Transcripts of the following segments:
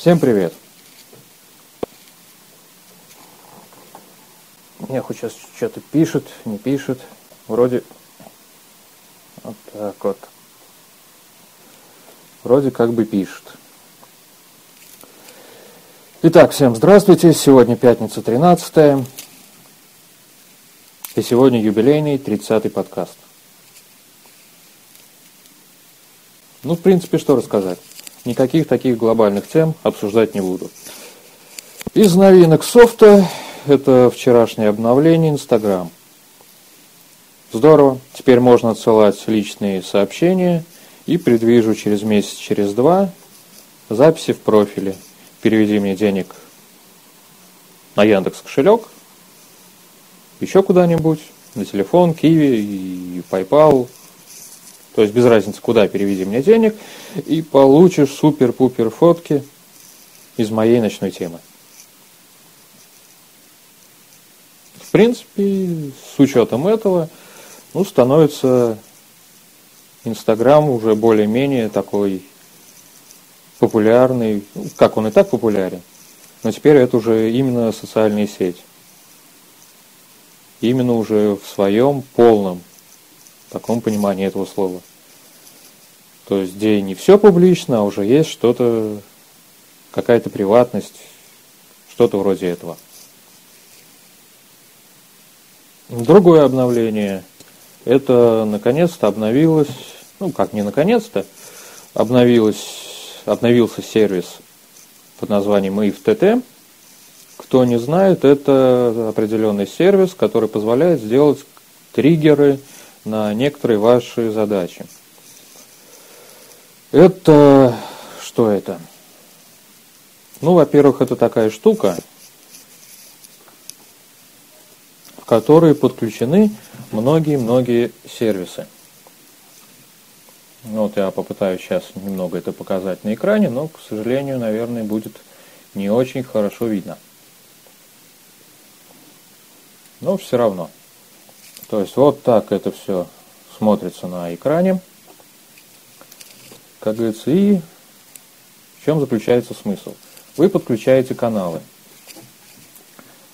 Всем привет! Мне хоть сейчас что-то пишет, не пишет. Вроде вот так вот. Вроде как бы пишет. Итак, всем здравствуйте. Сегодня пятница 13 И сегодня юбилейный 30-й подкаст. Ну, в принципе, что рассказать. Никаких таких глобальных тем обсуждать не буду. Из новинок софта это вчерашнее обновление Инстаграм. Здорово. Теперь можно отсылать личные сообщения и предвижу через месяц, через два записи в профиле. Переведи мне денег на Яндекс кошелек, еще куда-нибудь, на телефон, Киви и PayPal, то есть без разницы, куда переведи мне денег, и получишь супер-пупер фотки из моей ночной темы. В принципе, с учетом этого, ну, становится Инстаграм уже более-менее такой популярный, ну, как он и так популярен, но теперь это уже именно социальная сеть. Именно уже в своем полном таком понимании этого слова. То есть, где не все публично, а уже есть что-то, какая-то приватность, что-то вроде этого. Другое обновление. Это наконец-то обновилось, ну как не наконец-то, обновилось, обновился сервис под названием IFTT. Кто не знает, это определенный сервис, который позволяет сделать триггеры на некоторые ваши задачи. Это что это? Ну, во-первых, это такая штука, в которой подключены многие-многие сервисы. Вот я попытаюсь сейчас немного это показать на экране, но, к сожалению, наверное, будет не очень хорошо видно. Но все равно. То есть вот так это все смотрится на экране. Как говорится, и в чем заключается смысл? Вы подключаете каналы.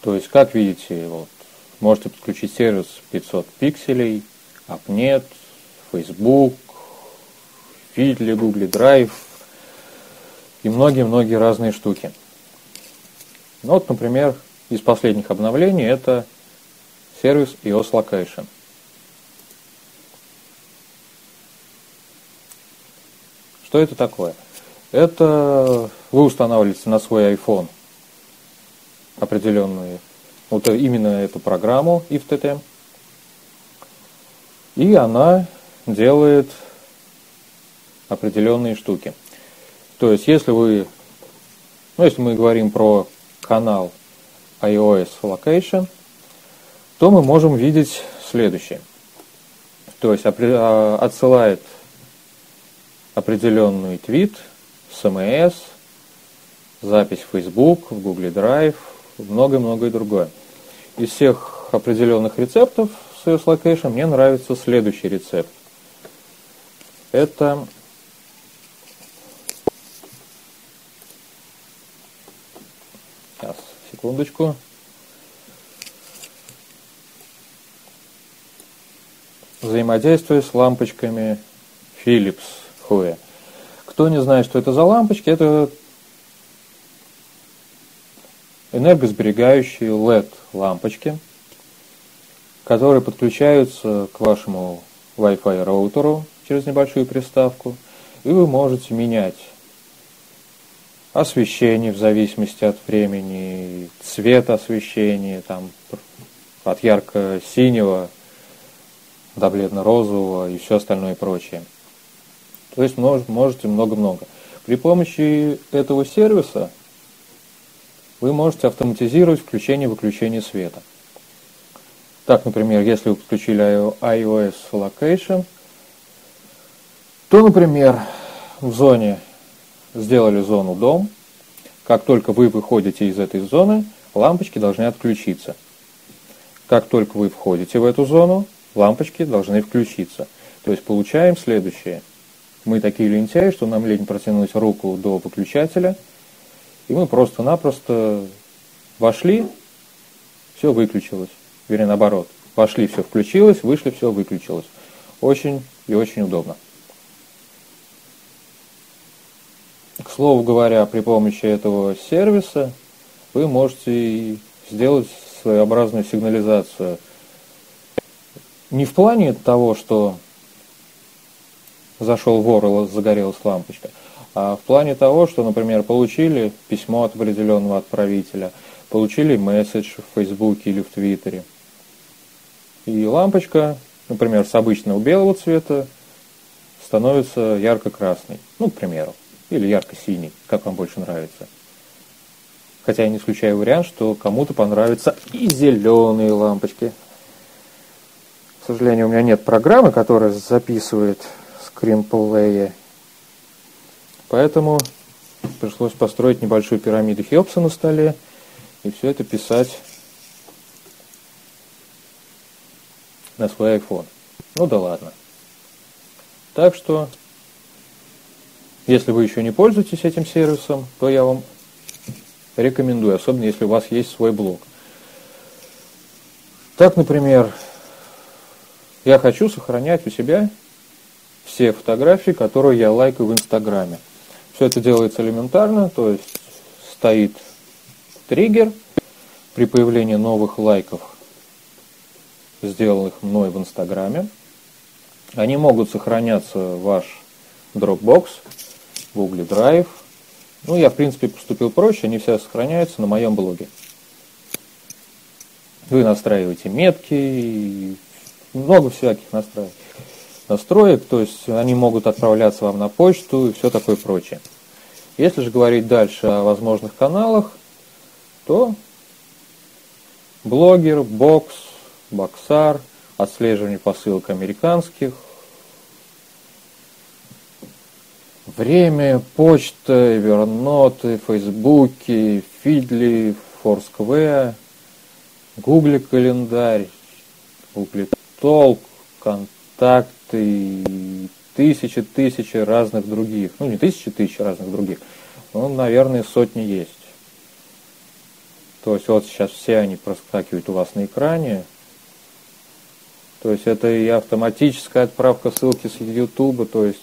То есть, как видите, вот, можете подключить сервис 500 пикселей, AppNet, Facebook, Feedly, Google Drive и многие-многие разные штуки. Ну, вот, например, из последних обновлений это сервис EOS Location. Что это такое? Это вы устанавливаете на свой iPhone определенную, вот именно эту программу IFTT, и она делает определенные штуки. То есть, если вы, ну, если мы говорим про канал iOS Location, то мы можем видеть следующее. То есть а, отсылает определенный твит, СМС, запись в Facebook, в Google Drive, многое-многое другое. Из всех определенных рецептов iOS Location мне нравится следующий рецепт. Это Сейчас, секундочку. Взаимодействие с лампочками Philips Hue. Кто не знает, что это за лампочки, это энергосберегающие LED лампочки, которые подключаются к вашему Wi-Fi роутеру через небольшую приставку, и вы можете менять освещение в зависимости от времени, цвет освещения, там, от ярко-синего до бледно-розового и все остальное прочее. То есть можете много-много. При помощи этого сервиса вы можете автоматизировать включение и выключение света. Так, например, если вы подключили iOS Location, то, например, в зоне сделали зону дом, как только вы выходите из этой зоны, лампочки должны отключиться. Как только вы входите в эту зону, лампочки должны включиться. То есть получаем следующее – мы такие лентяи, что нам лень протянуть руку до выключателя И мы просто-напросто вошли, все выключилось. Вернее, наоборот. Вошли, все включилось, вышли, все выключилось. Очень и очень удобно. К слову говоря, при помощи этого сервиса вы можете сделать своеобразную сигнализацию. Не в плане того, что зашел вор и загорелась лампочка, а в плане того, что, например, получили письмо от определенного отправителя, получили месседж в Фейсбуке или в Твиттере. И лампочка, например, с обычного белого цвета становится ярко-красной, ну, к примеру, или ярко-синий, как вам больше нравится. Хотя я не исключаю вариант, что кому-то понравятся и зеленые лампочки. К сожалению, у меня нет программы, которая записывает скринплеи. Поэтому пришлось построить небольшую пирамиду Хеопса на столе и все это писать на свой iPhone. Ну да ладно. Так что, если вы еще не пользуетесь этим сервисом, то я вам рекомендую, особенно если у вас есть свой блог. Так, например, я хочу сохранять у себя все фотографии, которые я лайкаю в Инстаграме. Все это делается элементарно, то есть стоит триггер при появлении новых лайков, сделанных мной в Инстаграме. Они могут сохраняться в ваш Dropbox, Google Drive. Ну, я, в принципе, поступил проще, они все сохраняются на моем блоге. Вы настраиваете метки, много всяких настроек настроек, то есть они могут отправляться вам на почту и все такое прочее. Если же говорить дальше о возможных каналах, то блогер, бокс, боксар, отслеживание посылок американских, время, почта, Эверноты, Фейсбуки, Фидли, Форскве, Гугли календарь, Гугли Толк, контакты, тысячи-тысячи разных других. Ну, не тысячи-тысячи разных других, но, наверное, сотни есть. То есть вот сейчас все они проскакивают у вас на экране. То есть это и автоматическая отправка ссылки с YouTube, то есть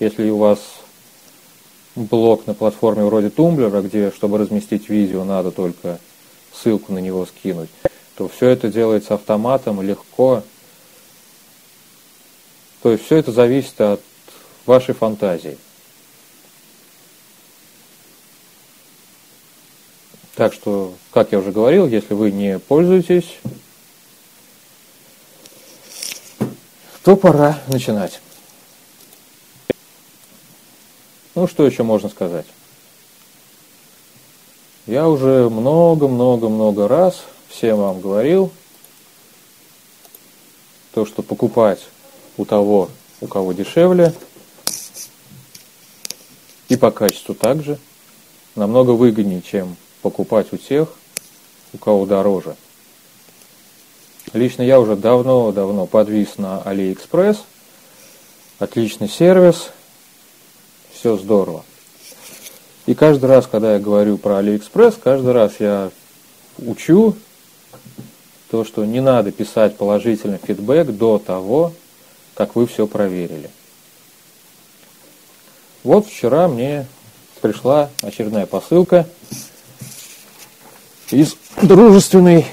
если у вас блог на платформе вроде Тумблера, где, чтобы разместить видео, надо только ссылку на него скинуть, то все это делается автоматом, легко. То есть все это зависит от вашей фантазии. Так что, как я уже говорил, если вы не пользуетесь, то пора начинать. Ну, что еще можно сказать? Я уже много-много-много раз всем вам говорил, то, что покупать у того, у кого дешевле, и по качеству также, намного выгоднее, чем покупать у тех, у кого дороже. Лично я уже давно-давно подвис на AliExpress. Отличный сервис. Все здорово. И каждый раз, когда я говорю про AliExpress, каждый раз я учу то, что не надо писать положительный фидбэк до того, как вы все проверили. Вот вчера мне пришла очередная посылка из дружественной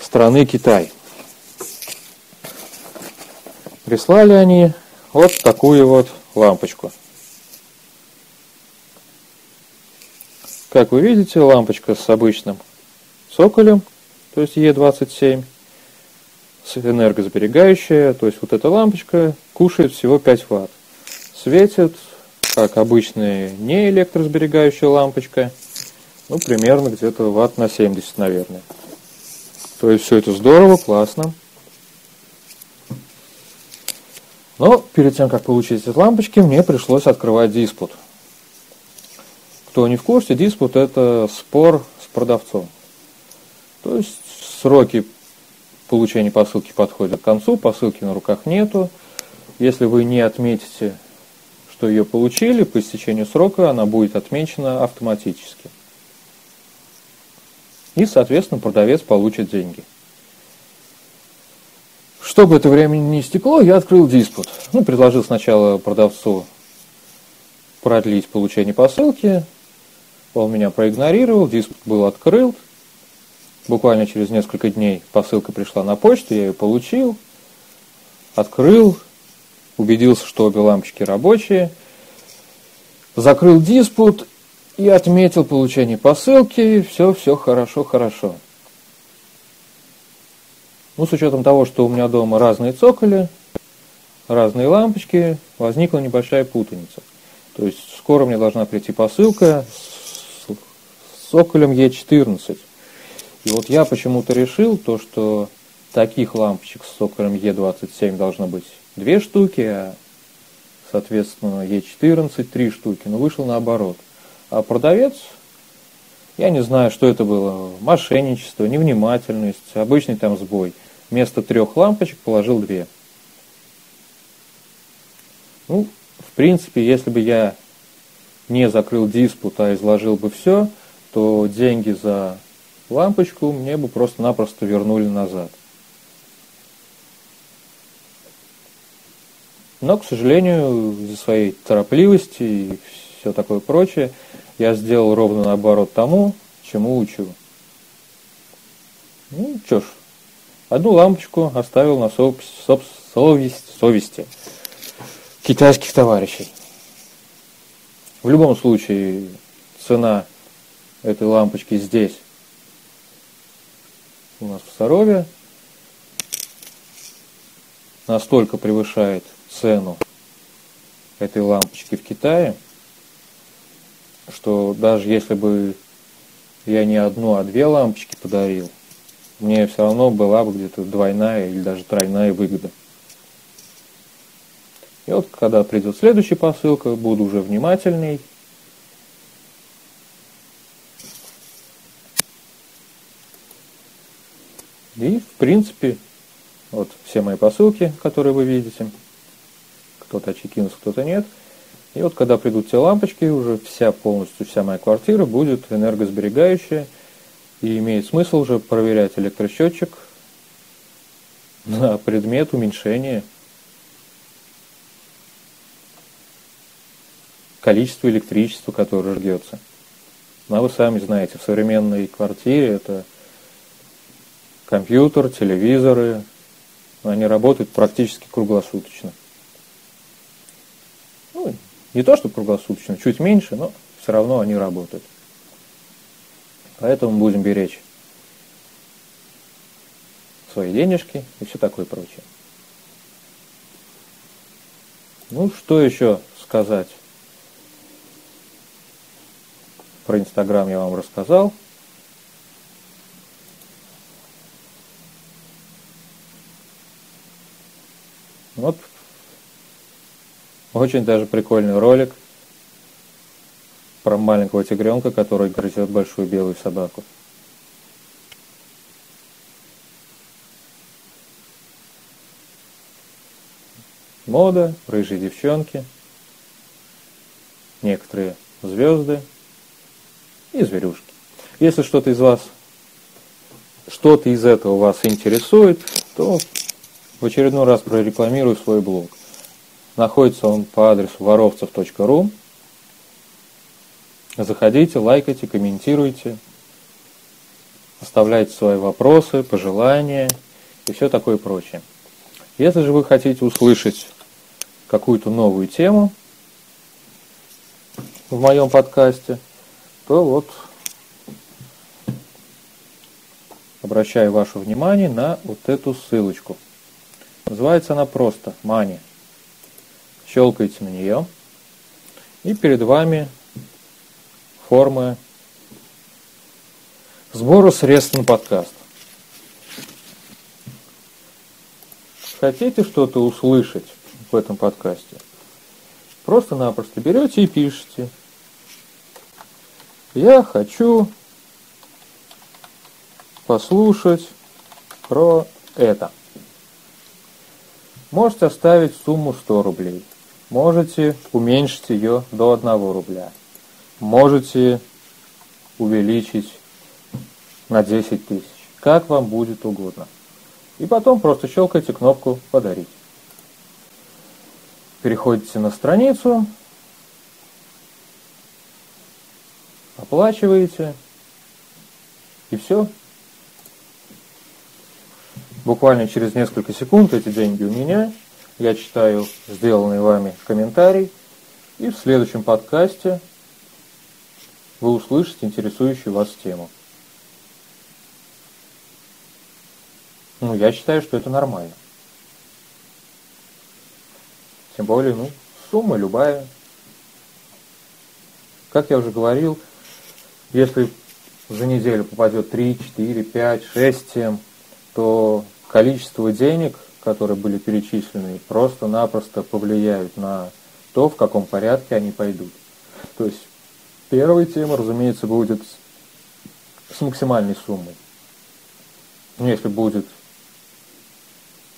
страны Китай. Прислали они вот такую вот лампочку. Как вы видите, лампочка с обычным цоколем, то есть Е27, энергосберегающая, то есть вот эта лампочка кушает всего 5 ватт. Светит, как обычная не электросберегающая лампочка – ну, примерно где-то ватт на 70, наверное. То есть все это здорово, классно. Но перед тем, как получить эти лампочки, мне пришлось открывать диспут. Кто не в курсе, диспут это спор с продавцом. То есть сроки получения посылки подходят к концу, посылки на руках нету. Если вы не отметите, что ее получили, по истечению срока она будет отмечена автоматически. И, соответственно, продавец получит деньги. Чтобы это время не истекло, я открыл диспут. Ну, предложил сначала продавцу продлить получение посылки. Он меня проигнорировал, диспут был открыт. Буквально через несколько дней посылка пришла на почту, я ее получил, открыл, убедился, что обе лампочки рабочие, закрыл диспут и отметил получение посылки. Все, все хорошо, хорошо. Ну, с учетом того, что у меня дома разные цоколи, разные лампочки, возникла небольшая путаница. То есть скоро мне должна прийти посылка с цоколем Е14. И вот я почему-то решил то, что таких лампочек с цоколем Е27 должно быть две штуки, а соответственно Е14 три штуки. Но вышел наоборот. А продавец, я не знаю, что это было, мошенничество, невнимательность, обычный там сбой. Вместо трех лампочек положил две. Ну, в принципе, если бы я не закрыл диспут, а изложил бы все, то деньги за лампочку мне бы просто-напросто вернули назад. Но, к сожалению, из-за своей торопливости и все такое прочее, я сделал ровно наоборот тому, чему учу. Ну, что ж, одну лампочку оставил на соб- соб- совесть, совести китайских товарищей. В любом случае, цена этой лампочки здесь, у нас в Сарове, настолько превышает цену этой лампочки в Китае, что даже если бы я не одну, а две лампочки подарил, мне все равно была бы где-то двойная или даже тройная выгода. И вот когда придет следующая посылка, буду уже внимательней. И, в принципе, вот все мои посылки, которые вы видите. Кто-то чекинус, кто-то нет. И вот когда придут те лампочки, уже вся полностью, вся моя квартира будет энергосберегающая. И имеет смысл уже проверять электросчетчик на предмет уменьшения количество электричества, которое жгется. Ну, а вы сами знаете, в современной квартире это компьютер, телевизоры, они работают практически круглосуточно. Ну, не то, что круглосуточно, чуть меньше, но все равно они работают. Поэтому будем беречь свои денежки и все такое прочее. Ну, что еще сказать? Про Инстаграм я вам рассказал. Вот очень даже прикольный ролик про маленького тигренка, который грызет большую белую собаку. Мода, рыжие девчонки, некоторые звезды – и зверюшки. Если что-то из вас, что-то из этого вас интересует, то в очередной раз прорекламирую свой блог. Находится он по адресу воровцев.ру. Заходите, лайкайте, комментируйте, оставляйте свои вопросы, пожелания и все такое прочее. Если же вы хотите услышать какую-то новую тему в моем подкасте – то вот обращаю ваше внимание на вот эту ссылочку. Называется она просто Money. Щелкайте на нее. И перед вами формы сбора средств на подкаст. Хотите что-то услышать в этом подкасте? Просто-напросто берете и пишите я хочу послушать про это. Можете оставить сумму 100 рублей. можете уменьшить ее до 1 рубля. Можете увеличить на 10 тысяч. Как вам будет угодно. И потом просто щелкайте кнопку «Подарить». Переходите на страницу, оплачиваете, и все. Буквально через несколько секунд эти деньги у меня. Я читаю сделанный вами комментарий. И в следующем подкасте вы услышите интересующую вас тему. Ну, я считаю, что это нормально. Тем более, ну, сумма любая. Как я уже говорил, если за неделю попадет 3, 4, 5, 6 тем, то количество денег, которые были перечислены, просто-напросто повлияют на то, в каком порядке они пойдут. То есть первая тема, разумеется, будет с максимальной суммой. Ну, если будет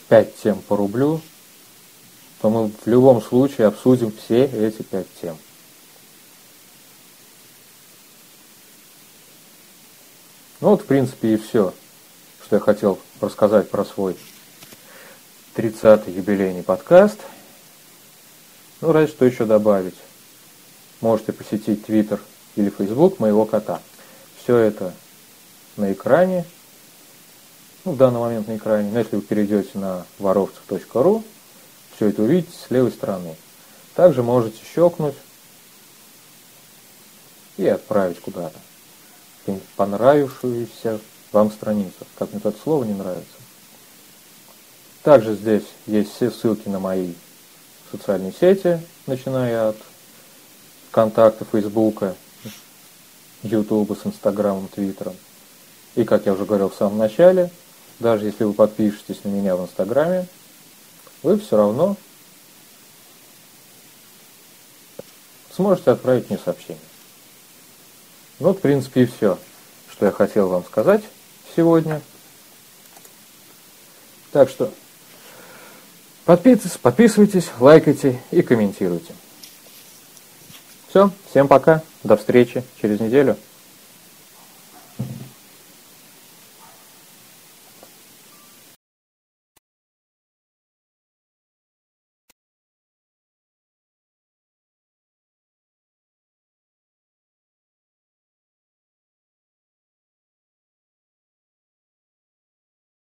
5 тем по рублю, то мы в любом случае обсудим все эти 5 тем. Ну вот, в принципе, и все, что я хотел рассказать про свой 30-й юбилейный подкаст. Ну, разве что еще добавить. Можете посетить Twitter или Facebook моего кота. Все это на экране. Ну, в данный момент на экране. Но если вы перейдете на воровцев.ру, все это увидите с левой стороны. Также можете щелкнуть и отправить куда-то понравившуюся вам страницу, как мне это слово не нравится. Также здесь есть все ссылки на мои социальные сети, начиная от ВКонтакта, Фейсбука, Ютуба с Инстаграмом, Твиттером. И, как я уже говорил в самом начале, даже если вы подпишетесь на меня в Инстаграме, вы все равно сможете отправить мне сообщение. Ну, в принципе, и все, что я хотел вам сказать сегодня. Так что подписывайтесь, подписывайтесь, лайкайте и комментируйте. Все, всем пока, до встречи через неделю.